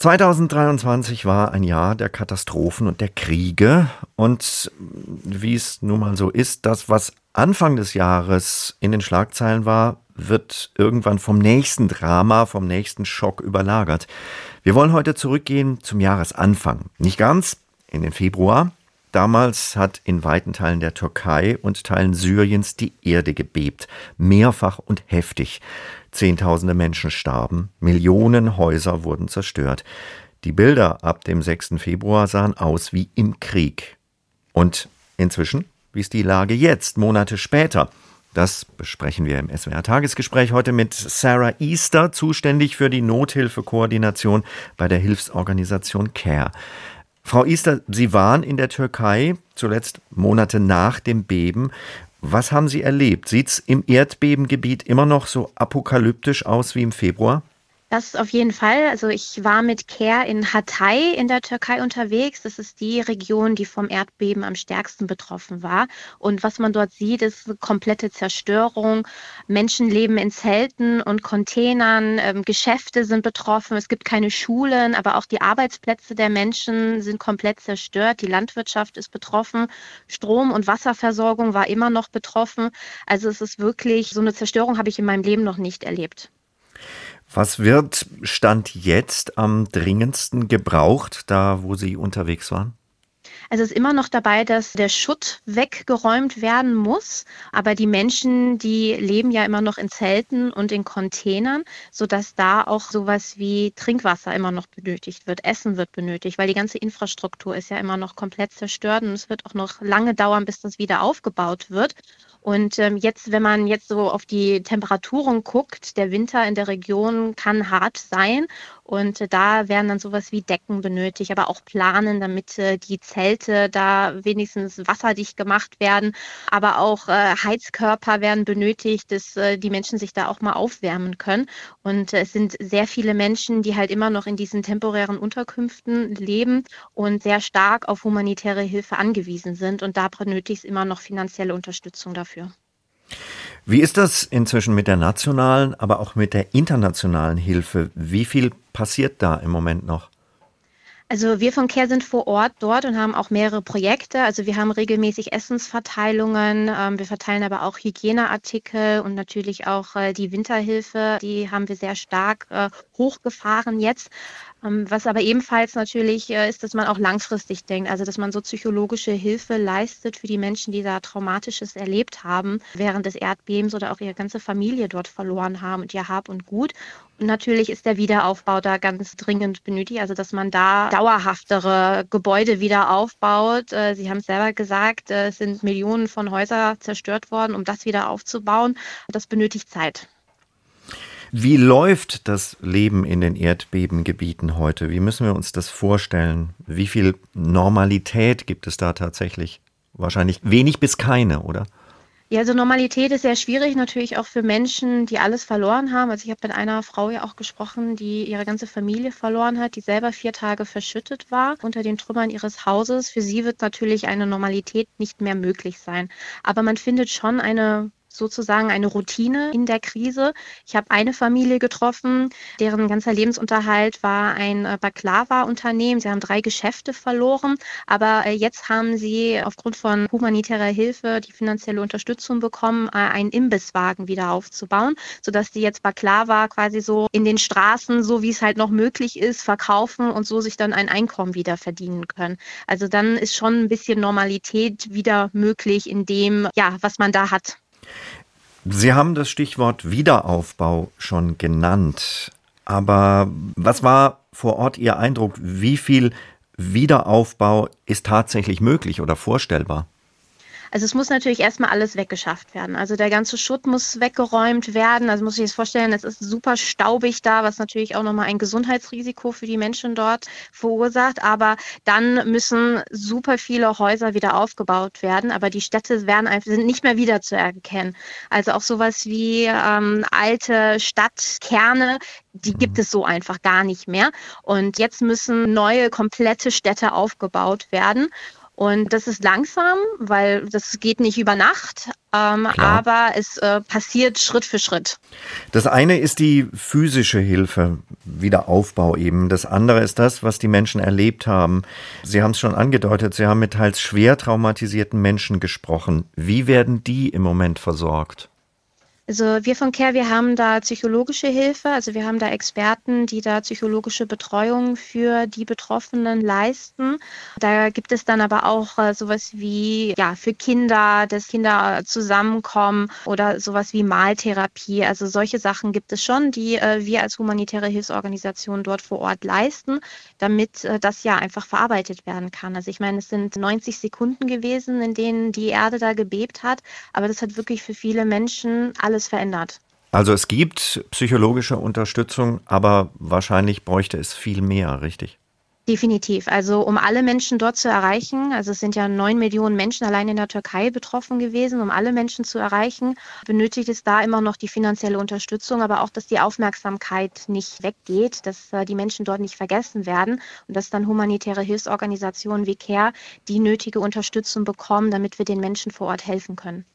2023 war ein Jahr der Katastrophen und der Kriege. Und wie es nun mal so ist, das, was Anfang des Jahres in den Schlagzeilen war, wird irgendwann vom nächsten Drama, vom nächsten Schock überlagert. Wir wollen heute zurückgehen zum Jahresanfang. Nicht ganz, in den Februar. Damals hat in weiten Teilen der Türkei und Teilen Syriens die Erde gebebt, mehrfach und heftig. Zehntausende Menschen starben, Millionen Häuser wurden zerstört. Die Bilder ab dem 6. Februar sahen aus wie im Krieg. Und inzwischen, wie ist die Lage jetzt, Monate später? Das besprechen wir im SWR-Tagesgespräch heute mit Sarah Easter, zuständig für die Nothilfekoordination bei der Hilfsorganisation CARE. Frau Easter, Sie waren in der Türkei, zuletzt Monate nach dem Beben. Was haben Sie erlebt? Sieht es im Erdbebengebiet immer noch so apokalyptisch aus wie im Februar? Das auf jeden Fall. Also ich war mit Care in Hatay in der Türkei unterwegs. Das ist die Region, die vom Erdbeben am stärksten betroffen war. Und was man dort sieht, ist eine komplette Zerstörung. Menschen leben in Zelten und Containern. Ähm, Geschäfte sind betroffen. Es gibt keine Schulen, aber auch die Arbeitsplätze der Menschen sind komplett zerstört. Die Landwirtschaft ist betroffen. Strom- und Wasserversorgung war immer noch betroffen. Also es ist wirklich, so eine Zerstörung habe ich in meinem Leben noch nicht erlebt. Was wird Stand jetzt am dringendsten gebraucht, da wo Sie unterwegs waren? Also es ist immer noch dabei, dass der Schutt weggeräumt werden muss. Aber die Menschen, die leben ja immer noch in Zelten und in Containern, sodass da auch sowas wie Trinkwasser immer noch benötigt wird. Essen wird benötigt, weil die ganze Infrastruktur ist ja immer noch komplett zerstört und es wird auch noch lange dauern, bis das wieder aufgebaut wird. Und ähm, jetzt, wenn man jetzt so auf die Temperaturen guckt, der Winter in der Region kann hart sein. Und äh, da werden dann sowas wie Decken benötigt, aber auch Planen, damit äh, die Zelte da wenigstens wasserdicht gemacht werden. Aber auch äh, Heizkörper werden benötigt, dass die Menschen sich da auch mal aufwärmen können. Und es sind sehr viele Menschen, die halt immer noch in diesen temporären Unterkünften leben und sehr stark auf humanitäre Hilfe angewiesen sind. Und da benötigt es immer noch finanzielle Unterstützung dafür. Wie ist das inzwischen mit der nationalen, aber auch mit der internationalen Hilfe? Wie viel passiert da im Moment noch? Also wir von CARE sind vor Ort dort und haben auch mehrere Projekte. Also wir haben regelmäßig Essensverteilungen, ähm, wir verteilen aber auch Hygieneartikel und natürlich auch äh, die Winterhilfe. Die haben wir sehr stark äh, hochgefahren jetzt. Ähm, was aber ebenfalls natürlich äh, ist, dass man auch langfristig denkt, also dass man so psychologische Hilfe leistet für die Menschen, die da Traumatisches erlebt haben während des Erdbebens oder auch ihre ganze Familie dort verloren haben und ihr Hab und Gut. Natürlich ist der Wiederaufbau da ganz dringend benötigt, also dass man da dauerhaftere Gebäude wieder aufbaut. Äh, Sie haben es selber gesagt, äh, es sind Millionen von Häusern zerstört worden, um das wieder aufzubauen. Das benötigt Zeit. Wie läuft das Leben in den Erdbebengebieten heute? Wie müssen wir uns das vorstellen? Wie viel Normalität gibt es da tatsächlich? Wahrscheinlich wenig bis keine, oder? Ja, also Normalität ist sehr schwierig, natürlich auch für Menschen, die alles verloren haben. Also ich habe mit einer Frau ja auch gesprochen, die ihre ganze Familie verloren hat, die selber vier Tage verschüttet war unter den Trümmern ihres Hauses. Für sie wird natürlich eine Normalität nicht mehr möglich sein. Aber man findet schon eine sozusagen eine Routine in der Krise. Ich habe eine Familie getroffen, deren ganzer Lebensunterhalt war ein äh, Baklava-Unternehmen. Sie haben drei Geschäfte verloren, aber äh, jetzt haben sie aufgrund von humanitärer Hilfe die finanzielle Unterstützung bekommen, äh, einen Imbisswagen wieder aufzubauen, sodass die jetzt Baklava quasi so in den Straßen, so wie es halt noch möglich ist, verkaufen und so sich dann ein Einkommen wieder verdienen können. Also dann ist schon ein bisschen Normalität wieder möglich in dem, ja, was man da hat. Sie haben das Stichwort Wiederaufbau schon genannt. Aber was war vor Ort Ihr Eindruck? Wie viel Wiederaufbau ist tatsächlich möglich oder vorstellbar? Also es muss natürlich erstmal alles weggeschafft werden. Also der ganze Schutt muss weggeräumt werden. Also muss ich jetzt vorstellen, es ist super staubig da, was natürlich auch nochmal ein Gesundheitsrisiko für die Menschen dort verursacht. Aber dann müssen super viele Häuser wieder aufgebaut werden. Aber die Städte werden einfach, sind nicht mehr wieder zu erkennen. Also auch sowas wie ähm, alte Stadtkerne, die gibt mhm. es so einfach gar nicht mehr. Und jetzt müssen neue, komplette Städte aufgebaut werden. Und das ist langsam, weil das geht nicht über Nacht, ähm, aber es äh, passiert Schritt für Schritt. Das eine ist die physische Hilfe, Wiederaufbau eben. Das andere ist das, was die Menschen erlebt haben. Sie haben es schon angedeutet, Sie haben mit teils schwer traumatisierten Menschen gesprochen. Wie werden die im Moment versorgt? Also wir von CARE, wir haben da psychologische Hilfe, also wir haben da Experten, die da psychologische Betreuung für die Betroffenen leisten. Da gibt es dann aber auch äh, sowas wie ja für Kinder, dass Kinder zusammenkommen oder sowas wie Maltherapie. Also solche Sachen gibt es schon, die äh, wir als humanitäre Hilfsorganisation dort vor Ort leisten, damit äh, das ja einfach verarbeitet werden kann. Also ich meine, es sind 90 Sekunden gewesen, in denen die Erde da gebebt hat, aber das hat wirklich für viele Menschen alles alles verändert. Also es gibt psychologische Unterstützung, aber wahrscheinlich bräuchte es viel mehr, richtig? Definitiv. Also um alle Menschen dort zu erreichen, also es sind ja neun Millionen Menschen allein in der Türkei betroffen gewesen, um alle Menschen zu erreichen, benötigt es da immer noch die finanzielle Unterstützung, aber auch, dass die Aufmerksamkeit nicht weggeht, dass äh, die Menschen dort nicht vergessen werden und dass dann humanitäre Hilfsorganisationen wie CARE die nötige Unterstützung bekommen, damit wir den Menschen vor Ort helfen können.